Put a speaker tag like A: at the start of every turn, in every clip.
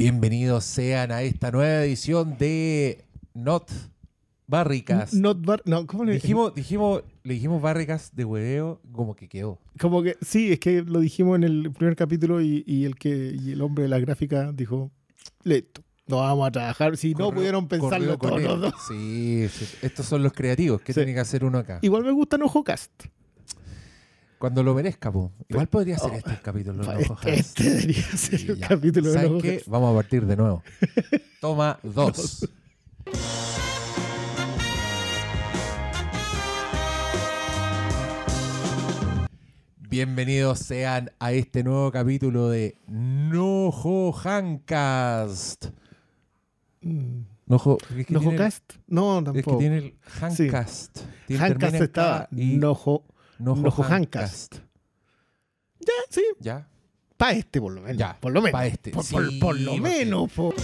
A: Bienvenidos sean a esta nueva edición de Not Barricas.
B: Not bar- no, ¿cómo le
A: dijimos, dijimos, le dijimos barricas de hueveo, como que quedó.
B: Como que sí, es que lo dijimos en el primer capítulo y, y el que y el hombre de la gráfica dijo, listo, no vamos a trabajar. Si no pudieron pensarlo todos
A: él.
B: los dos.
A: Sí, sí, estos son los creativos. ¿Qué
B: Sí.
A: tiene que hacer uno acá?
B: Igual me gusta Cast.
A: Cuando lo merezca, po. Igual podría ser
B: Oh,
A: este el capítulo. de
B: Este,
A: Enojo Hans.
B: este debería ser el
A: ya.
B: capítulo de
A: ¿Saben
B: Enojo
A: qué? Vamos a partir de nuevo. Toma dos. Bienvenidos sean a este nuevo capítulo de Nojo Hancast.
B: Mm.
A: Nojo, es que
B: ¿Nojo Cast? No,
A: Es que
B: tampoco.
A: tiene el Hancast.
B: Hancast estaba.
A: Y
B: Nojo.
A: Nojo
B: Nojo
A: Hancast.
B: Ya, sí.
A: ¿Ya?
B: Para este, por lo menos.
A: Ya,
B: por lo menos.
A: pa' este.
B: Por,
A: Sí,
B: por- por lo
A: porque-
B: menos. po.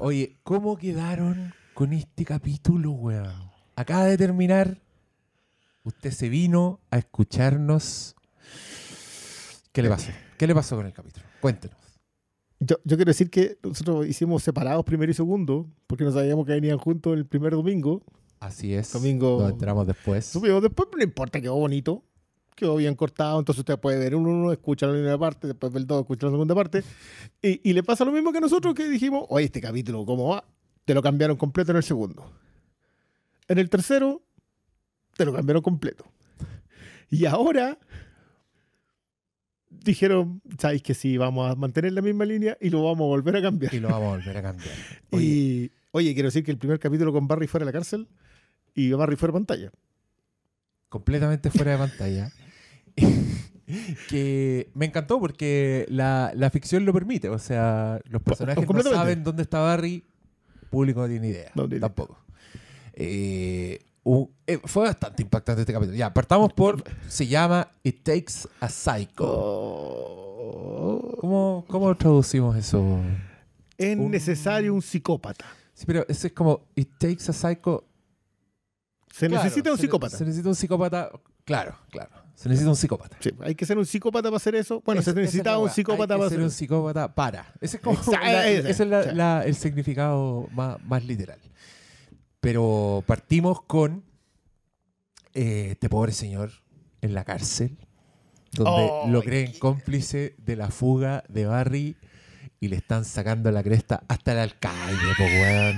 A: Oye, ¿cómo quedaron con este capítulo, weón? Acaba de terminar. Usted se vino a escucharnos. ¿Qué le pasó? ¿Qué le pasó con el capítulo? Cuéntenos.
B: Yo, yo quiero decir que nosotros hicimos separados primero y segundo, porque no sabíamos que venían juntos el primer domingo.
A: Así es.
B: Domingo-
A: Nos enteramos después.
B: Supimos después, pero no importa, quedó bonito. Quedó bien cortado, entonces usted puede ver uno, uno escucha la primera parte, después ver el dos, escucha la segunda parte. Y, y le pasa lo mismo que a nosotros que dijimos, oye, este capítulo, ¿cómo va? Te lo cambiaron completo en el segundo. En el tercero, te lo cambiaron completo. Y ahora dijeron, sabéis que sí, vamos a mantener la misma línea y lo vamos a volver a cambiar.
A: Y lo vamos a volver a cambiar. Oye,
B: Y, oye, quiero decir que el primer capítulo con Barry fuera de la cárcel y Barry fuera de pantalla.
A: completamente fuera de pantalla. que me encantó porque la, la ficción lo permite. O sea, los personajes no saben dónde está Barry, público no tiene idea.
B: No tiene idea.
A: tampoco. Eh, un- eh, fue bastante impactante este capítulo. Ya, partamos por. Se llama It Takes a Psycho.
B: Oh.
A: ¿Cómo, cómo traducimos eso?
B: Es
A: Un-
B: necesario un psicópata.
A: Sí, pero eso es como It Takes a Psycho.
B: Se
A: Claro,
B: necesita un
A: se-
B: psicópata.
A: Se necesita un psicópata. Claro, claro. Se necesita un psicópata.
B: Sí, hay que ser un psicópata para hacer eso. Bueno, se necesitaba un psicópata
A: Hay que
B: para
A: ser
B: hacer
A: un psicópata para. Ese es como la-
B: ese.
A: ese es la-
B: Sí.
A: la- el significado más, más literal. Pero partimos con eh, este pobre señor en la cárcel, donde
B: Oh,
A: lo creen
B: qué-
A: cómplice de la fuga de Barry y le están sacando la cresta hasta el alcalde, po, weón.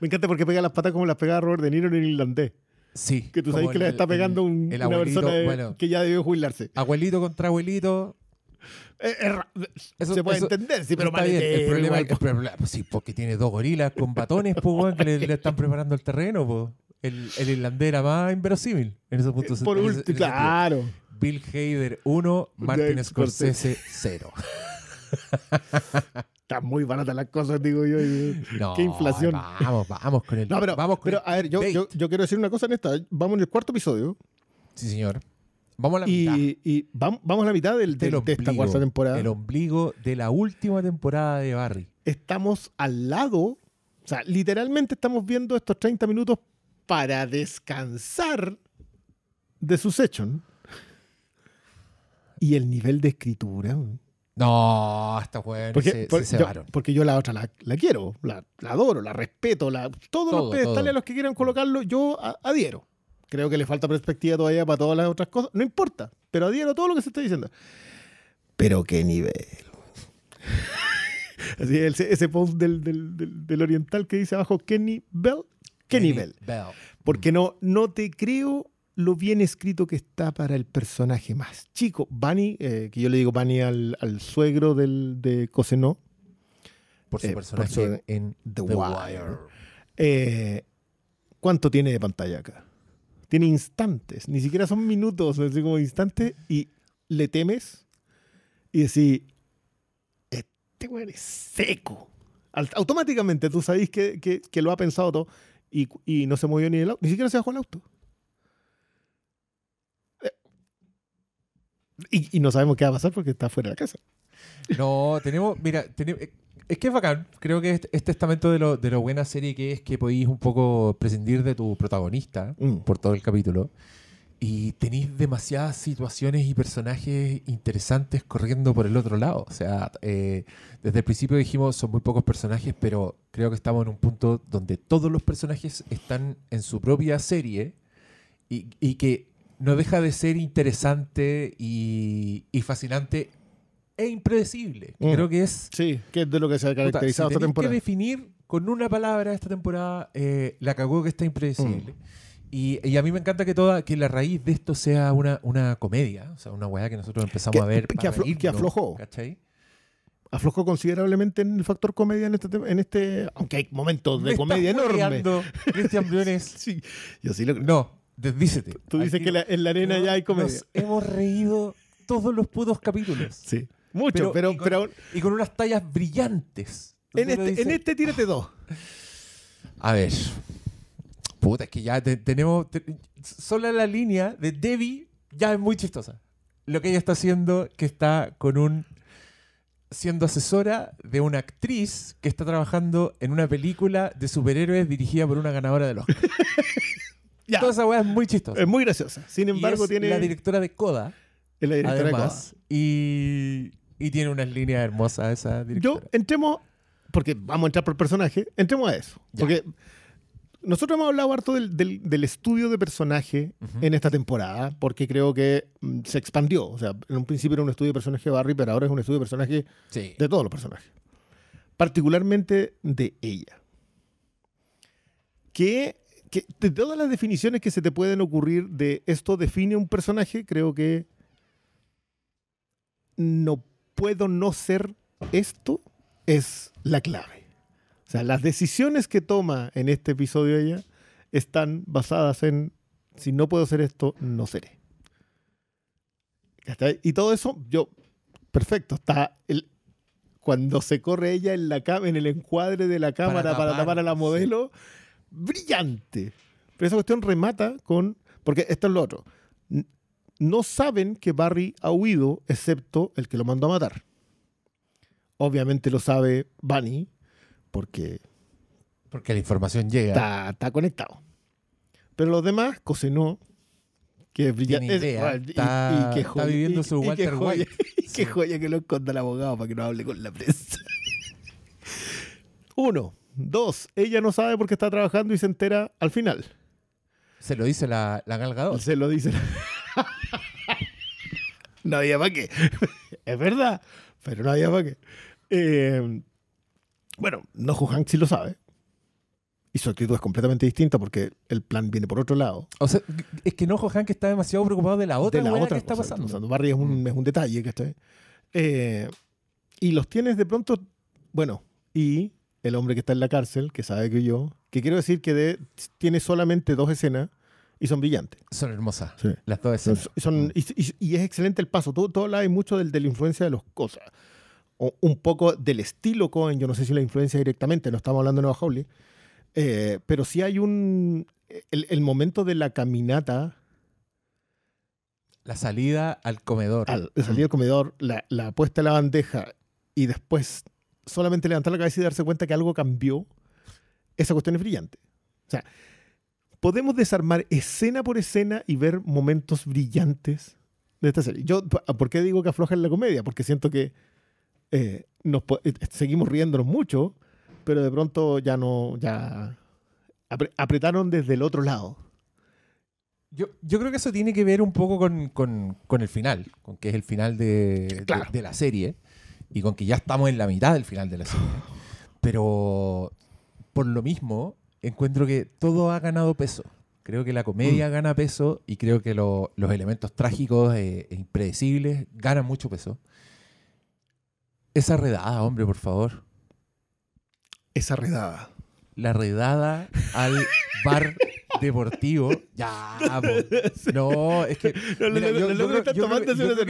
B: Me encanta porque pega las patas como las pegaba Robert De Niro en el irlandés.
A: Sí.
B: Que tú sabes que le está pegando
A: el-
B: un-
A: el
B: una
A: abuelito,
B: persona de-
A: bueno,
B: que ya debió jubilarse.
A: abuelito contra abuelito.
B: Eh, es
A: Eso-
B: se puede
A: eso-
B: entender, sí, pero
A: está bien. El problema,
B: po.
A: problema- pues sí, porque tiene dos gorilas con batones, pues, weón, que le, le están preparando el terreno, pues. El, el irlandés era más inverosímil en esos puntos.
B: Por
A: en ese- en
B: último, claro.
A: Bill Hader 1, Martin
B: De
A: Scorsese 0.
B: Están muy baratas las cosas, digo yo. y-
A: No,
B: Qué inflación.
A: Vamos, vamos con el.
B: No, pero,
A: vamos con
B: pero
A: el
B: a ver, yo, yo, yo quiero decir una cosa en esta. Vamos en el cuarto episodio
A: Sí, señor. Vamos a la mitad.
B: y, y vam- vamos a la mitad del,
A: del
B: del- de esta
A: ombligo,
B: cuarta temporada.
A: El ombligo de la última temporada de Barry.
B: estamos al lado, o sea, literalmente estamos viendo estos 30 minutos para descansar de su session. Y el nivel de escritura.
A: No, esta weón
B: Porque,
A: se,
B: por-
A: se
B: yo,
A: cebaron.
B: porque yo la otra la, la quiero, la, la adoro, la respeto, la, todos
A: Todo,
B: los pedestales a los que quieran colocarlo, yo a- adhiero. Creo que le falta perspectiva todavía para todas las otras cosas. No importa, pero adhiero a todo lo que se está diciendo. Pero qué nivel. Así, ese, ese post del, del- del- del oriental que dice abajo Kenny Bell. ¿Qué nivel?
A: Bell.
B: Porque no, no te creo lo bien escrito que está para el personaje más chico. Bunny, eh, que yo le digo Bunny al, al suegro del, de Cosenó,
A: Por su
B: Eh, por
A: personaje
B: su-
A: en
B: The,
A: The
B: Wire.
A: Wire.
B: Eh, ¿Cuánto tiene de pantalla acá? Tiene instantes, ni siquiera son minutos, así como instantes, y le temes y decís, este güey es seco. Automáticamente tú sabes que, que- que lo ha pensado todo y, y no se movió ni el auto, ni siquiera se bajó el auto. Eh, Y, y no sabemos qué va a pasar porque está fuera de la casa.
A: No, tenemos, mira, tenemos, es que es bacán. Creo que es, es testamento de lo, de lo buena serie que es que podéis un poco prescindir de tu protagonista
B: Mm.
A: por todo el capítulo y tenéis demasiadas situaciones y personajes interesantes corriendo por el otro lado. O sea, eh, desde el principio dijimos son muy pocos personajes, pero creo que estamos en un punto donde todos los personajes están en su propia serie y, y que no deja de ser interesante y, y fascinante e impredecible.
B: Mm.
A: Creo que es
B: Sí, que es de lo que se ha
A: Puta,
B: caracterizado
A: si
B: esta temporada.
A: que definir con una palabra esta temporada, eh, la cagó que está impredecible.
B: Mm.
A: Y, y a mí me encanta que toda que la raíz de esto sea una, una comedia, o sea, una weá que nosotros empezamos
B: Que-
A: a ver
B: que aflojó.
A: ¿cachai?
B: Aflojó considerablemente en el factor comedia en este, en este aunque hay momentos de
A: Me
B: comedia enorme.
A: Cristian Briones.
B: Sí, yo sí lo creo.
A: No, desdícete.
B: Tú dices que la- en la arena ya hay comedia.
A: Nos hemos reído todos los putos capítulos.
B: Sí, mucho, pero,
A: y con,
B: pero
A: y con unas tallas brillantes.
B: en, este, en este tírate dos.
A: A ver. Puta, es que ya te- tenemos. te- sola la línea de Debbie ya es muy chistosa. Lo que ella está haciendo, que está con un. siendo asesora de una actriz que está trabajando en una película de superhéroes dirigida por una ganadora de Oscar.
B: Ya,
A: Toda esa weá es muy chistosa.
B: es muy graciosa. Sin
A: Y
B: embargo,
A: es
B: tiene
A: la directora de Coda,
B: es la directora de
A: además. Y, y tiene unas líneas hermosas esa
B: Yo,
A: directora.
B: entremos, porque vamos a entrar por personaje, entremos a eso.
A: Ya.
B: Porque nosotros hemos hablado harto del, del- del estudio de personaje
A: Ujú.
B: en esta temporada, porque creo que mm, se expandió. O sea, en un principio era un estudio de personaje de Barry, pero ahora es un estudio de personaje
A: Sí.
B: de todos los personajes. Particularmente de ella. Que, que de todas las definiciones que se te pueden ocurrir de esto define un personaje, creo que no puedo no ser esto es la clave. Sea, las decisiones que toma en este episodio ella están basadas en si no puedo ser esto, no seré. Y todo eso, yo, perfecto, está el, cuando se corre ella en la en el encuadre de la cámara para tapar,
A: tapar,
B: a la
A: sí.
B: modelo, brillante. Pero esa cuestión remata con, porque esto es lo otro, no saben que Barry ha huido, excepto el que lo mandó a matar. Obviamente lo sabe Bunny, porque
A: Porque la información llega.
B: está, está conectado. Pero los demás, Cosenó, que brillante.
A: idea,
B: es- y-
A: está-
B: y joya-
A: viviendo
B: y-
A: su
B: y qué
A: Walter
B: joya-
A: White.
B: y qué
A: Sí.
B: joya que lo esconda el abogado para que no hable con la prensa. Uno. Dos. Ella no sabe por qué está trabajando y se entera al final.
A: Se lo dice la, la Gal Gadot.
B: Se lo dice. no había para qué. es verdad, pero no había para qué. Eh, bueno, Nojo Hank sí lo sabe. Y su actitud es completamente distinta porque el plan viene por otro lado.
A: O sea, es que Nojo Hank está demasiado preocupado de la otra
B: de la otra
A: que está
B: cosa.
A: pasando.
B: O sea, Barry es un, es un detalle, ¿cachai? Eh, y los tienes de pronto, bueno, y el hombre que está en la cárcel, que sabe que yo, que quiero decir que de- tiene solamente dos escenas y son brillantes.
A: Son hermosas.
B: Sí.
A: Las dos
B: Son-
A: escenas.
B: son- y, y- y es excelente el paso. Tú, tú hablabas mucho del- de la influencia de los cosas. O un poco del estilo Cohen. Yo no sé si la influencia directamente, no estamos hablando de Nueva Hawley. Eh, pero sí hay un. El, el momento de la caminata
A: La salida al comedor.
B: al de salir al comedor, la, la puesta en la bandeja y después solamente levantar la cabeza y darse cuenta que algo cambió, esa cuestión es brillante. O sea, podemos desarmar escena por escena y ver momentos brillantes de esta serie. Yo, ¿por qué digo que afloja en la comedia? Porque siento que eh, nos po- eh, seguimos riéndonos mucho, pero de pronto ya no, ya apre- apretaron desde el otro lado.
A: Yo, yo creo que eso tiene que ver un poco con, con- con el final, con que es el final de, de-
B: Claro.
A: de la serie y con que ya estamos en la mitad del final de la serie. Pero por lo mismo, encuentro que todo ha ganado peso. Creo que la comedia gana peso y creo que lo- los elementos trágicos eh, e impredecibles ganan mucho peso. Esa redada, hombre, por favor.
B: Esa redada.
A: La redada al bar deportivo. Ya, po. no, es que.
B: No, no,
A: mira,
B: no,
A: yo-
B: no,
A: yo
B: no,
A: creo-
B: está
A: yo creo-
B: tomándose
A: yo
B: una
A: creo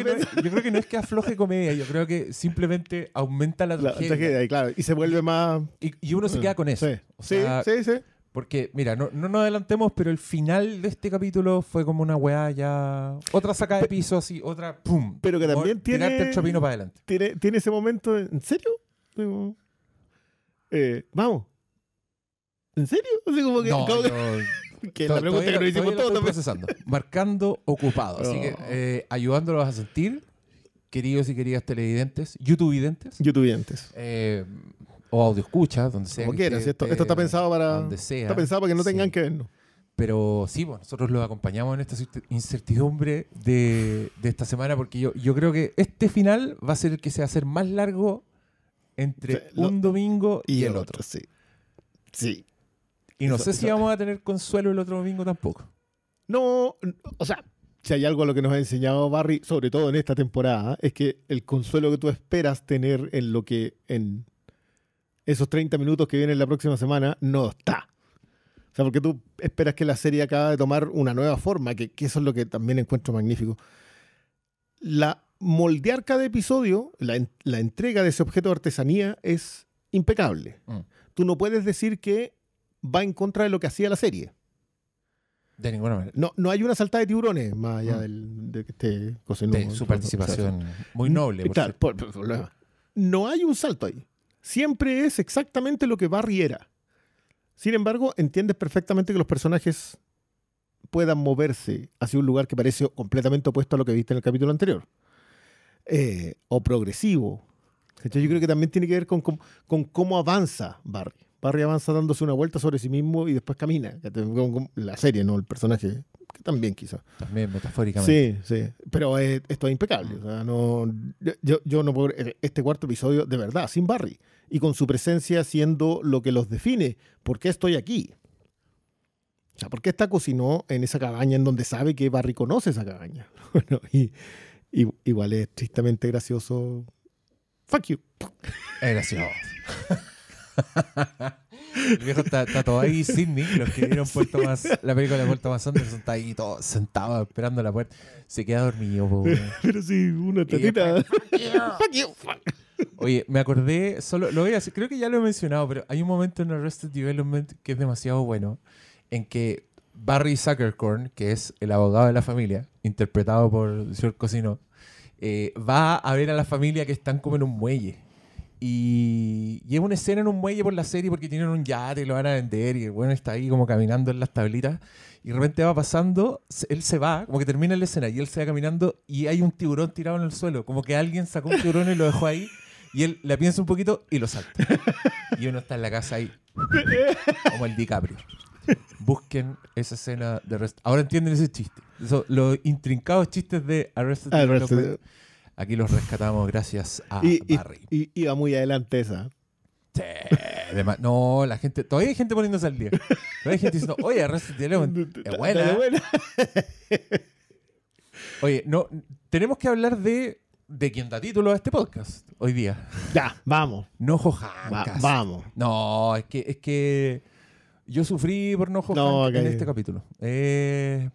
A: que no es- que afloje comedia, yo creo que simplemente aumenta la
B: La
A: tragedia.
B: tragedia, y claro, y se vuelve más.
A: Y, y uno se queda con eso.
B: Sí,
A: O
B: sí,
A: sea,
B: sí, sí.
A: Porque, mira, no, no nos adelantemos, pero el final de este capítulo fue como una weá ya. Otra saca de piso así, otra ¡pum!
B: Pero que también tiene-
A: Tirarte el chopino para adelante.
B: Tiene, tiene ese momento, de, ¿en serio? Eh, vamos. ¿En serio? Así como que,
A: No,
B: como que-
A: yo-
B: Que la pregunta que nos hicimos todos.
A: procesando. Marcando ocupado. Así que eh, ayudándolos a sentir, queridos y queridas televidentes, youtubevidentes,
B: YouTubeientes.
A: eh, o audio escucha, donde sea.
B: Como quieras. Esto, esto está pensado para.
A: donde sea.
B: Está pensado para que no tengan que vernos.
A: Pero sí, bueno, nosotros los acompañamos en esta cer- incertidumbre de, de esta semana porque yo, yo creo que este final va a ser el que se va a hacer más largo entre
B: lo-
A: un domingo y, el otro.
B: Sí. Sí.
A: Y no
B: Eso-
A: sé si
B: eso-
A: vamos a tener consuelo el otro domingo tampoco.
B: No, o sea, si hay algo a lo que nos ha enseñado Barry, sobre todo en esta temporada, es que el consuelo que tú esperas tener en lo que en esos 30 minutos que vienen la próxima semana no está. O sea, porque tú esperas que la serie acabe de tomar una nueva forma, que, que eso es lo que también encuentro magnífico. La moldear cada episodio, la, la entrega de ese objeto de artesanía es impecable.
A: Mm.
B: Tú no puedes decir que va en contra de lo que hacía la serie.
A: De ninguna manera.
B: No, no hay una saltada de tiburones más allá
A: Mm.
B: del, de que esté.
A: De su participación muy noble. por
B: por- por- por- no hay un salto ahí. Siempre es exactamente lo que Barry era. Sin embargo, entiendes perfectamente que los personajes puedan moverse hacia un lugar que parece completamente opuesto a lo que viste en el capítulo anterior. Eh, o progresivo. ¿Cachai? Yo creo que también tiene que ver con, con- con cómo avanza Barry. Barry avanza dándose una vuelta sobre sí mismo y después camina. La serie, ¿no? El personaje, que también quizás.
A: También metafóricamente.
B: Sí, sí. Pero eh, esto es impecable. O sea, no, yo, yo no puedo. eh, Este cuarto episodio, de verdad, sin Barry. Y con su presencia siendo lo que los define. ¿Por qué estoy aquí? O sea, ¿por qué esta cocinó en esa cabaña en donde sabe que Barry conoce esa cabaña? Bueno, y, y- igual es tristemente gracioso. Fuck you.
A: Es gracioso. El viejo está, está todo ahí, Sidney, los que vieron la película de Puerto más Anderson, está ahí todo sentado esperando la puerta. Se queda dormido, po, weón.
B: Pero sí, una tatita.
A: después,
B: Fuck you. fuck.
A: Oye, me acordé, solo lo voy a decir, creo que ya lo he mencionado, pero hay un momento en Arrested Development que es demasiado bueno, en que Barry Zuckercorn, que es el abogado de la familia, interpretado por el señor Cosino, eh, va a ver a la familia que están como en un muelle. Y, y es una escena en un muelle por la serie porque tienen un yate y lo van a vender y el bueno está ahí como caminando en las tablitas y de repente va pasando, él se va, como que termina la escena y él se va caminando y hay un tiburón tirado en el suelo, como que alguien sacó un tiburón y lo dejó ahí y él la piensa un poquito y lo salta. Y uno está en la casa ahí, como el DiCaprio. Busquen esa escena de Arrested. Ahora entienden ese chiste. Eso, los intrincados chistes de Arrested
B: Arrested.
A: Aquí los rescatamos gracias a
B: Y,
A: Barry.
B: y- iba muy adelante esa.
A: Sí, dema- no, la gente, todavía hay gente poniéndose al día. Todavía hay gente diciendo, oye, Arrested Development es buena. Oye, no, tenemos que hablar de, de quien da título a este podcast hoy día.
B: Ya, vamos.
A: Nojo
B: Va-
A: Hancas.
B: vamos.
A: No, es que, es que yo sufrí por
B: No,
A: Hank en este capítulo. Eh,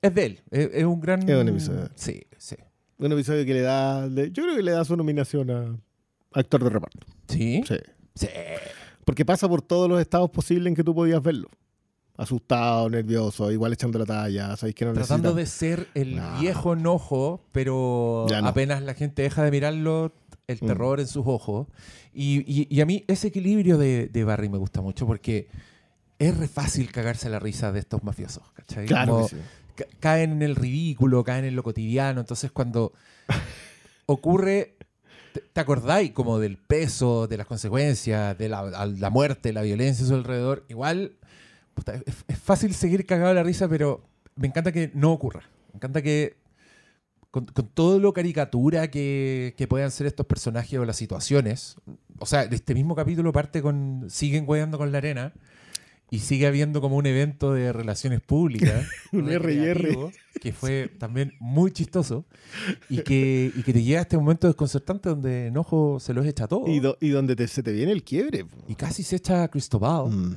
A: es de él. Es, es un gran.
B: Es un episodio.
A: Sí, sí.
B: Un episodio que le da. le- yo creo que le da su nominación a actor de reparto.
A: ¿Sí?
B: Sí.
A: Sí.
B: Porque pasa por todos los estados posibles en que tú podías verlo. Asustado, nervioso, igual echando la talla, sabéis que no
A: Tratando de ser el viejo enojo, pero
B: no.
A: apenas la gente deja de mirarlo, el
B: Mm.
A: terror en sus ojos. Y, y- y a mí ese equilibrio de, de Barry me gusta mucho porque es re fácil cagarse la risa de estos mafiosos, ¿cachai?
B: Claro
A: Como
B: que sí.
A: Ca- caen en el ridículo, caen en lo cotidiano. Entonces cuando ocurre, te, acordáis como del peso, de las consecuencias, de la, muerte, la violencia a su alrededor. Igual puta, es, es fácil seguir cagado la risa, pero me encanta que no ocurra. Me encanta que con, con todo lo caricatura que, que puedan ser estos personajes o las situaciones, o sea, este mismo capítulo parte con siguen hueando con la arena y sigue habiendo como un evento de relaciones públicas,
B: Un R y R.
A: recreativo, que fue también muy chistoso y que, y que te llega a este momento desconcertante donde Enojo se los echa todo
B: Y, do- y donde te- se te viene el quiebre. po.
A: y casi se echa a Cristobal.
B: Mm.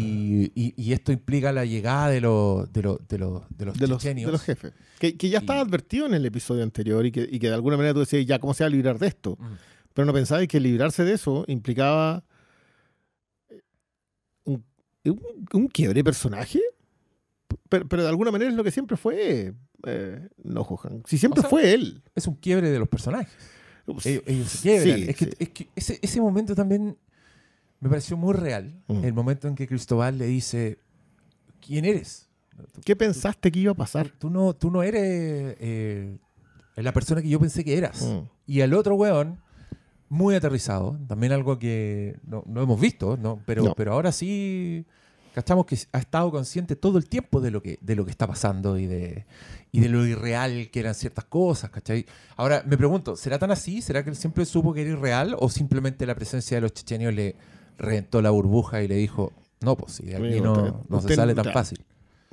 A: Y, y- y esto implica la llegada de los de los de los de los,
B: de, los,
A: chechenios.
B: de los jefes. Que, que ya estaba advertido en el episodio anterior y que, y que de alguna manera tú decías, ya, ¿cómo se va a librar de esto?
A: Mm.
B: Pero no pensabas que librarse de eso implicaba un, quiebre de personaje. Pero, pero de alguna manera es lo que siempre fue eh, no Johan. Si siempre
A: O sea,
B: fue él.
A: Es un quiebre de los personajes.
B: Ups.
A: Ellos, ellos se quiebran.
B: Sí,
A: es que,
B: sí.
A: es que ese, ese momento también me pareció muy real.
B: Mm.
A: El momento en que Cristóbal le dice, quién eres. Tú-
B: ¿Qué pensaste que iba a pasar?
A: Tú no, tú no eres eh, la persona que yo pensé que eras.
B: Mm.
A: Y el otro weón, muy aterrizado, también algo que no, no hemos visto, ¿no? Pero,
B: No.
A: pero ahora sí cachamos que ha estado consciente todo el tiempo de lo que, de lo que está pasando y de, y de lo irreal que eran ciertas cosas, ¿cachai? Ahora, me pregunto, ¿será tan así? ¿Será que él siempre supo que era irreal? ¿O simplemente la presencia de los chechenios le reventó la burbuja y le dijo, no, pues si de aquí
B: Amigo,
A: no,
B: usted-
A: no se
B: usted-
A: sale tan fácil?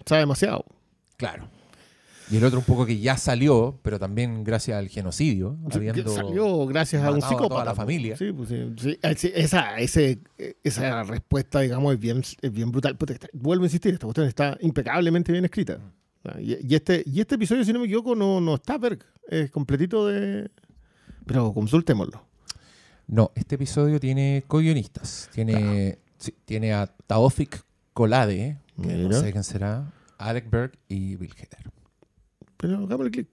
B: Sabe demasiado.
A: Claro. Y el otro un poco que ya salió, pero también gracias al genocidio, habiendo...
B: Salió gracias a un
A: matado a toda
B: psicópata.
A: la familia.
B: Sí, pues, sí, sí. Eh, sí, Esa, ese, esa respuesta, digamos, es bien, es bien brutal. Está- vuelvo a insistir, esta cuestión está impecablemente bien escrita. Ah, Y, y este, y este episodio, si no me equivoco, no, no está Berg. Es completito de. Pero consultémoslo.
A: No, este episodio tiene co-guionistas. Tiene, sí, tiene a Taofik Kolade, que no sé quién será, Alec Berg y Bill Hader.
B: Pero hagámosle clic.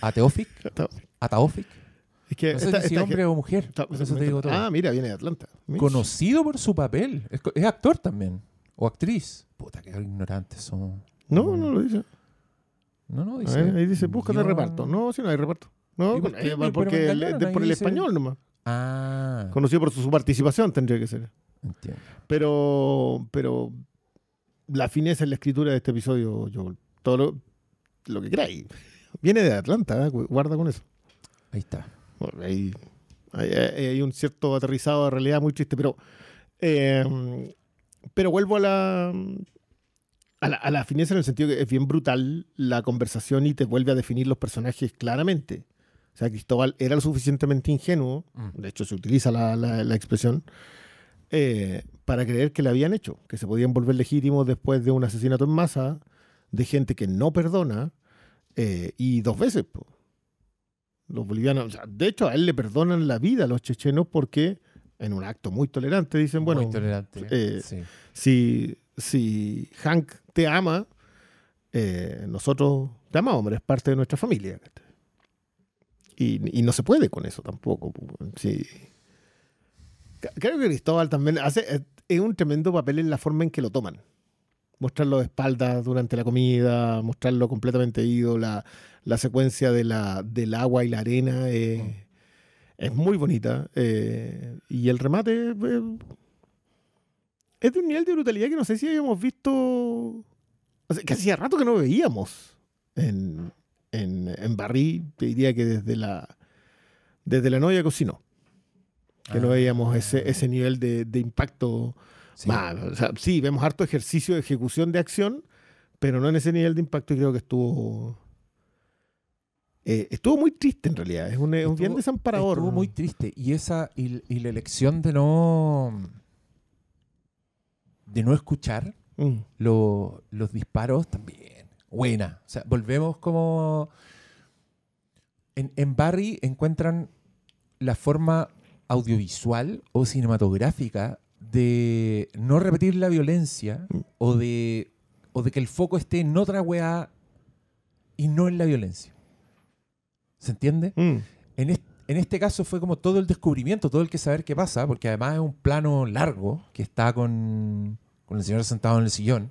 A: ¿A Teofik?
B: Está-
A: ¿A Taofik?
B: Es que
A: No sé
B: esta-
A: si
B: esta-
A: hombre o mujer. por eso te digo todo.
B: Ah, mira, viene de Atlanta. Mish.
A: Conocido por su papel. Es, actor también. O actriz. Puta, qué ignorantes somos.
B: No, no lo dice.
A: No, no, dice.
B: ver, ahí dice, búscate
A: guión-
B: reparto. No, si no hay reparto. No,
A: ¿Y por
B: eh, porque el- de- por el
A: dice-
B: español nomás.
A: Ah,
B: Conocido por su, su participación tendría que ser.
A: entiendo.
B: Pero, pero la fineza en la escritura de este episodio, yo todo lo, lo que queráis. Viene de Atlanta, ¿eh? Gu- guarda con eso.
A: Ahí está.
B: Bueno, hay, hay- hay un cierto aterrizado de realidad muy triste, pero, eh, pero vuelvo a la, a la, a la fineza en el sentido que es bien brutal la conversación y te vuelve a definir los personajes claramente. O sea, Cristóbal era lo suficientemente ingenuo,
A: Mm.
B: de hecho se utiliza la, la- la expresión, eh, para creer que le habían hecho, que se podían volver legítimos después de un asesinato en masa, de gente que no perdona, eh, y dos veces. po. Los bolivianos, o sea, de hecho, a él le perdonan la vida a los chechenos porque, en un acto muy tolerante, dicen, bueno,
A: tolerante.
B: eh,
A: sí.
B: si, si Hank te ama, eh, nosotros te amamos, eres parte de nuestra familia. Y, y no se puede con eso tampoco. po, sí. Creo que Cristóbal también hace es un tremendo papel en la forma en que lo toman. Mostrarlo de espaldas durante la comida, mostrarlo completamente ido, la, la secuencia de la, del agua y la arena eh, es muy bonita. eh, y el remate eh, es de un nivel de brutalidad que no sé si habíamos visto. o sea, que hacía rato que no veíamos en, en, en Barry. Te diría que desde la, desde la novia cocinó. Que no
A: Ah,
B: veíamos ese, ese nivel de, de impacto.
A: Sí.
B: más. O sea, sí, vemos harto ejercicio de ejecución de acción, pero no en ese nivel de impacto. Y creo que estuvo. eh, estuvo muy triste en realidad. Es un, un bien desamparador.
A: Estuvo muy triste. Y esa y, y la elección de no de no escuchar
B: Mm.
A: lo- los disparos también. Buena. O sea, volvemos como en, en Barry encuentran la forma audiovisual o cinematográfica de no repetir la violencia
B: Mm.
A: o de o de que el foco esté en otra weá y no en la violencia. ¿Se entiende?
B: Mm.
A: En, est- en este caso fue como todo el descubrimiento, todo el que saber qué pasa, porque además es un plano largo que está con, con el señor sentado en el sillón.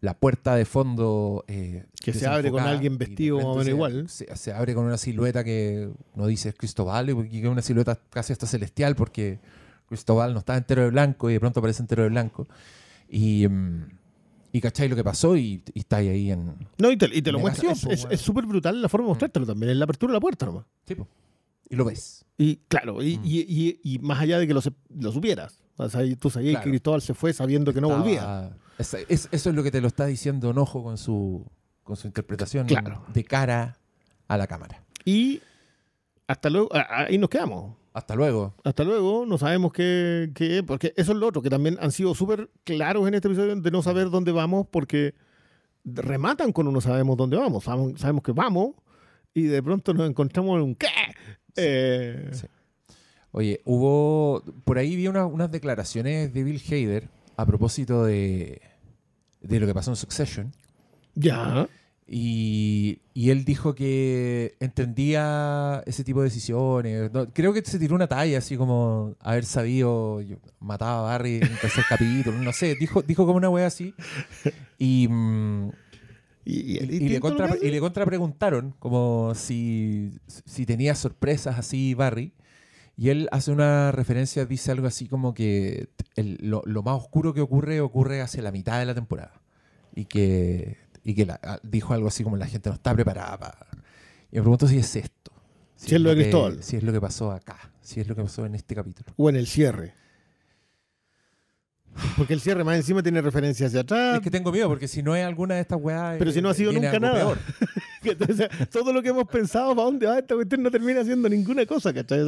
A: La puerta de fondo. eh,
B: Que se abre con alguien vestido más o menos igual.
A: Se, se abre con una silueta que no dice es Cristóbal, y que es una silueta casi hasta celestial, porque Cristóbal no está entero de blanco y de pronto aparece entero de blanco. Y, mm, y cachai lo que pasó y, y está ahí, en.
B: No, y te, y te lo muestra.
A: po,
B: Es- súper brutal la forma de mostrártelo también, en la apertura de la puerta nomás.
A: Tipo, y lo ves.
B: Y claro, y,
A: Mm.
B: y- más allá de que lo, se- lo supieras. O sea, tú sabías
A: Claro.
B: que Cristóbal se fue sabiendo que no
A: Estaba-
B: volvía.
A: Es- es- eso es lo que te lo está diciendo Enojo con su, con su interpretación
B: Claro.
A: de cara a la cámara.
B: Y hasta luego, ahí nos quedamos.
A: Hasta luego.
B: Hasta luego, no sabemos qué, qué- porque eso es lo otro, que también han sido súper claros en este episodio de no saber dónde vamos, porque rematan con no sabemos dónde vamos. Sabemos, sabemos que vamos y de pronto nos encontramos en un ¿qué? Eh,
A: Sí. Oye, hubo. Por ahí vi una- unas declaraciones de Bill Hader a propósito de, de lo que pasó en Succession.
B: Ya.
A: Y, y él dijo que entendía ese tipo de decisiones. No, creo que se tiró una talla, así como haber sabido, yo mataba a Barry en el tercer capítulo, no sé, dijo, dijo como una wea así. Y, mm,
B: Y, y-
A: y, le contra, y le contra preguntaron como si, si tenía sorpresas así Barry. Y él hace una referencia, dice algo así como que el- lo, lo más oscuro que ocurre ocurre hacia la mitad de la temporada. Y que, y que la- ah, dijo algo así como la gente no está preparada para... Y me pregunto si es esto.
B: Si es lo de
A: que-
B: Cristóbal.
A: Si es lo que pasó acá. Si es lo que pasó en este capítulo.
B: O en el cierre. Porque el cierre más encima tiene referencias hacia atrás.
A: Es que tengo miedo porque si no es alguna de estas weas...
B: Pero si no ha
A: eh,
B: sido nunca nada.
A: peor.
B: Sea, todo lo que hemos pensado, ¿para dónde va esta cuestión? No termina haciendo ninguna cosa, ¿cachai?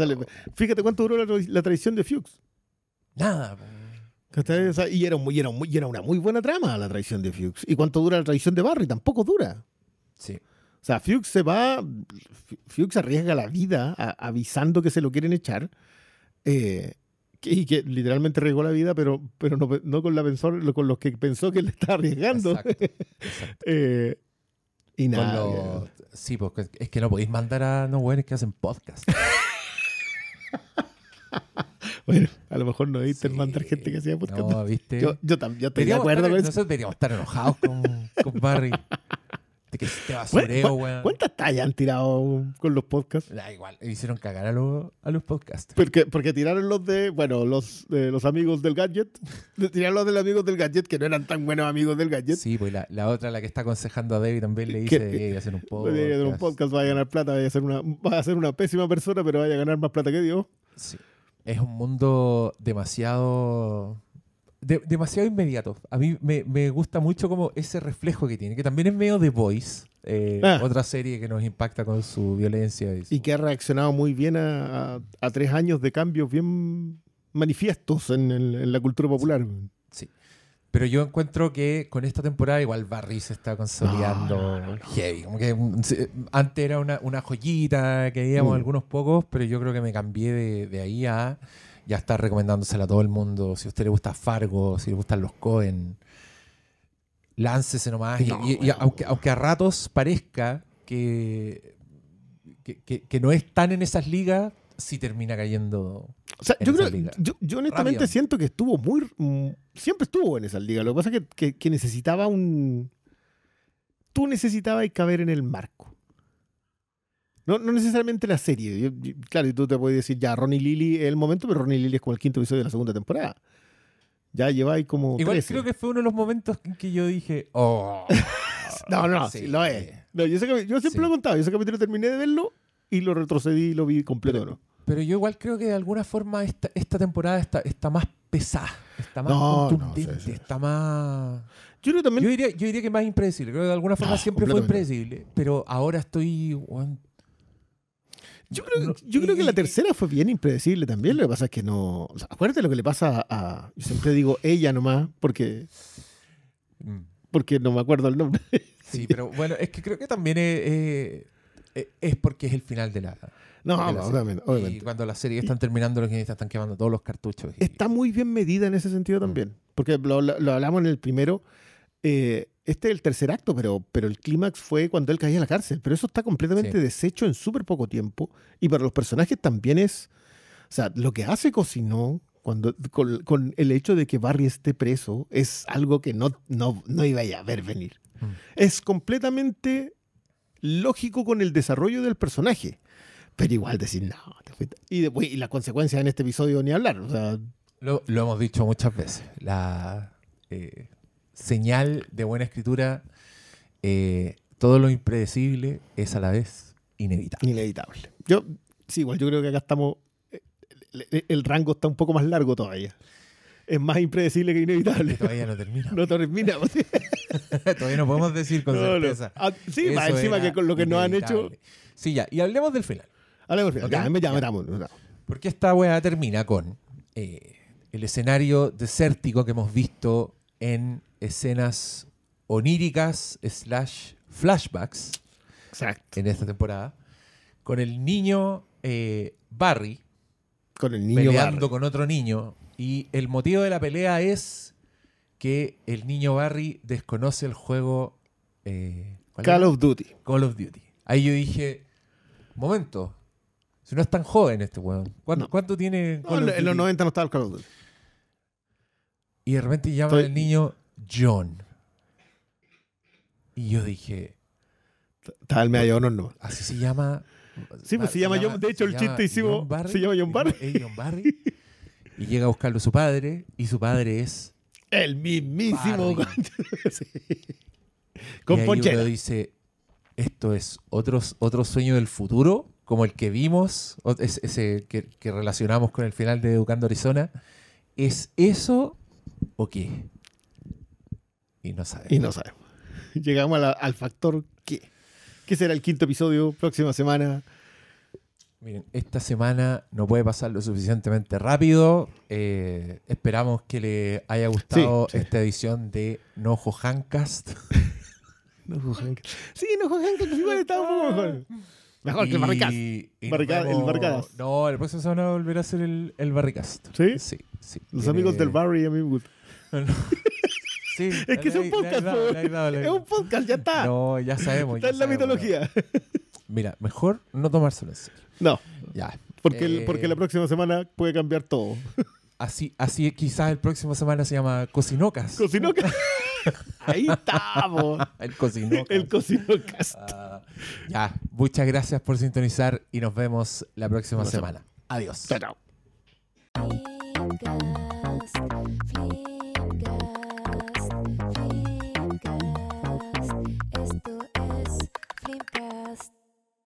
B: Fíjate cuánto duró la, la traición de Fuchs.
A: Nada.
B: Y, era, muy, era, muy, y era una muy buena trama la traición de Fuchs. ¿Y cuánto dura la traición de Barry? Tampoco dura.
A: Sí.
B: O sea, Fuchs se va, Fuchs arriesga la vida a- avisando que se lo quieren echar. eh, y que literalmente arriesgó la vida, pero, pero no, no con, la pensó, con los que pensó que le estaba arriesgando.
A: Exacto, exacto.
B: Eh, y nada.
A: lo- Sí, porque es que no podéis mandar a no que hacen podcast.
B: Bueno, a lo mejor no debiste
A: Sí.
B: mandar gente que hacía podcast.
A: No, ¿viste?
B: Yo, yo también yo estoy de acuerdo
A: estar-
B: con eso.
A: Nosotros deberíamos estar enojados con, con Barry. De que este basureo, weón.
B: ¿Cuántas tallas han tirado con los podcasts?
A: Da igual, hicieron cagar a, los a los podcasts.
B: Porque, porque tiraron los de, bueno, los, de los amigos del gadget. Tiraron los de los amigos del gadget que no eran tan buenos amigos del gadget.
A: Sí, pues la, la otra, la que está aconsejando a David, también le dice
B: Que-
A: hacer un podcast.
B: hacer un podcast, vaya a ganar plata, vaya a ser una, vaya a ser una pésima persona, pero vaya a ganar más plata que Dios.
A: Sí. Es un mundo demasiado. de- demasiado inmediato. A mí me, me gusta mucho como ese reflejo que tiene, que también es medio The Voice, eh,
B: Ah.
A: otra serie que nos impacta con su violencia. Y, su-
B: Y que ha reaccionado muy bien a, a- a tres años de cambios bien manifiestos en, el- en la cultura popular.
A: Pero yo encuentro que con esta temporada igual Barry se está consolidando
B: No, no, no, no.
A: heavy. Como que mm, antes era una, una joyita que veíamos
B: Mm.
A: algunos pocos, pero yo creo que me cambié de, de ahí a ya estar recomendándosela a todo el mundo. Si a usted le gusta Fargo, si le gustan los Cohen, láncese nomás. Y-
B: No,
A: y, aunque, aunque a ratos parezca que, que, que- que no es tan en esas ligas, sí termina cayendo.
B: O sea,
A: en
B: yo,
A: esa
B: creo,
A: liga.
B: yo, yo honestamente
A: Rápido.
B: siento que estuvo muy... siempre estuvo en esa liga. Lo que pasa es que, que- que necesitaba un... Tú necesitabas caber en el marco. No, no necesariamente la serie. Yo- yo- claro, y tú te puedes decir, ya, Ronnie Lily es el momento, pero Ronnie Lily es como el quinto episodio de la segunda temporada. Ya lleváis como
A: Igual
B: 13.
A: creo que fue uno de los momentos en que yo dije, oh.
B: No, no, sí,
A: sí.
B: lo es. No, yo, ese yo siempre
A: Sí.
B: lo he contado. Yo ese capítulo terminé de verlo y lo retrocedí y lo vi completo. ¿no?
A: Pero yo igual creo que de alguna forma esta, esta temporada está, está más pesada, está más
B: No, no,
A: contundente,
B: sí, sí.
A: está más...
B: Yo creo también...
A: Yo diría, yo diría que más impredecible. Creo que de alguna forma
B: Ah,
A: siempre fue impredecible. Pero ahora estoy...
B: Yo creo,
A: no-
B: yo creo que la tercera fue bien impredecible también. Lo que pasa es que no. o sea, acuérdate lo que le pasa a. Yo siempre digo ella nomás, porque,
A: mm,
B: porque no me acuerdo el nombre.
A: Sí, pero bueno, es que creo que también es, eh, eh, es porque es el final de la...
B: No,
A: de la
B: obviamente.
A: Y cuando la serie están terminando, los guionistas están quemando todos los cartuchos. y-
B: Está muy bien medida en ese sentido también. Porque lo, lo- lo hablamos en el primero. eh, este es el tercer acto, pero, pero el clímax fue cuando él caía en la cárcel. Pero eso está completamente
A: Sí.
B: deshecho en súper poco tiempo. Y para los personajes también es. O sea, lo que hace Cocinó cuando, con, con el hecho de que Barry esté preso es algo que no, no, no iba a ver venir.
A: Mm.
B: Es completamente lógico con el desarrollo del personaje. Pero igual decir, no, te fuiste". Y, después, y las consecuencias en este episodio ni hablar. O sea,
A: Lo, lo hemos dicho muchas veces. La eh, señal de buena escritura, eh, todo lo impredecible es a la vez inevitable.
B: inevitable. Yo, sí, igual yo creo que acá estamos. El, el- el rango está un poco más largo todavía. Es más impredecible que inevitable.
A: todavía no termina.
B: No termina.
A: todavía no podemos decir con
B: No, no.
A: certeza.
B: Ah, sí, más encima que con lo que nos han hecho.
A: Sí, ya. Y hablemos del final.
B: Hablemos bien.
A: Ok.
B: Ya, ya.
A: Porque esta weá termina con eh, el escenario desértico que hemos visto en escenas oníricas slash flashbacks
B: Exacto.
A: en esta temporada. Con el niño eh, Barry
B: Con el niño
A: peleando
B: Barry.
A: con otro niño. Y el motivo de la pelea es que el niño Barry desconoce el juego eh, ¿Cuál
B: Call
A: era?
B: of Duty.
A: Call of Duty. Ahí yo dije, momento, si no es tan joven este weón. ¿Cuánto,
B: No.
A: cuánto tiene Call
B: en,
A: of
B: en los
A: Duty?
B: 90 no estaba el Call of Duty.
A: Y de repente llama
B: Estoy-
A: el niño John. Y yo dije,
B: Estaba el de honor no.
A: así se llama.
B: Sí, pues se llama John- de hecho, el chiste hicimos- se llama John Barry.
A: John Barry. y llega a buscarlo su padre, y su padre es.
B: El mismísimo. Sí.
A: y
B: Con
A: ahí
B: Ponchera.
A: uno dice: Esto es otros, otro sueño del futuro, como el que vimos, ese que, que relacionamos con el final de Educando Arizona. ¿Es eso o qué? Y no sabemos.
B: Y no sabemos. Llegamos la- al factor ¿qué? ¿Qué será el quinto episodio? Próxima semana.
A: Miren, esta semana no puede pasar lo suficientemente rápido. Eh, esperamos que le haya gustado
B: Sí, sí.
A: esta edición de Nojo Handcast.
B: No, Hank. Sí, no, Hank, que igual estaba un poco mejor. Mejor que el Barricast.
A: Y-
B: Barrica- el.
A: No, el próximo semana volverá a ser el, el Barricast.
B: ¿Sí?
A: Sí, sí.
B: Los
A: Tiene-
B: amigos del Barry a mí me gustan.
A: Sí,
B: Es que es un podcast, Es un podcast, ya está.
A: No, ya sabemos.
B: está
A: ya
B: en la
A: sabemos.
B: mitología.
A: Mira, mejor no tomárselo en serio.
B: No,
A: Ya.
B: porque, el-
A: Eh,
B: porque la próxima semana puede cambiar todo.
A: Así, así quizás el próximo semana se llama Cocinocas.
B: Cocinoca. Ahí estamos.
A: el Cocinocas.
B: El Cocinocas.
A: Ah, ya, muchas gracias por sintonizar y nos vemos la próxima
B: vemos.
A: semana. Adiós.
B: Chao, chao.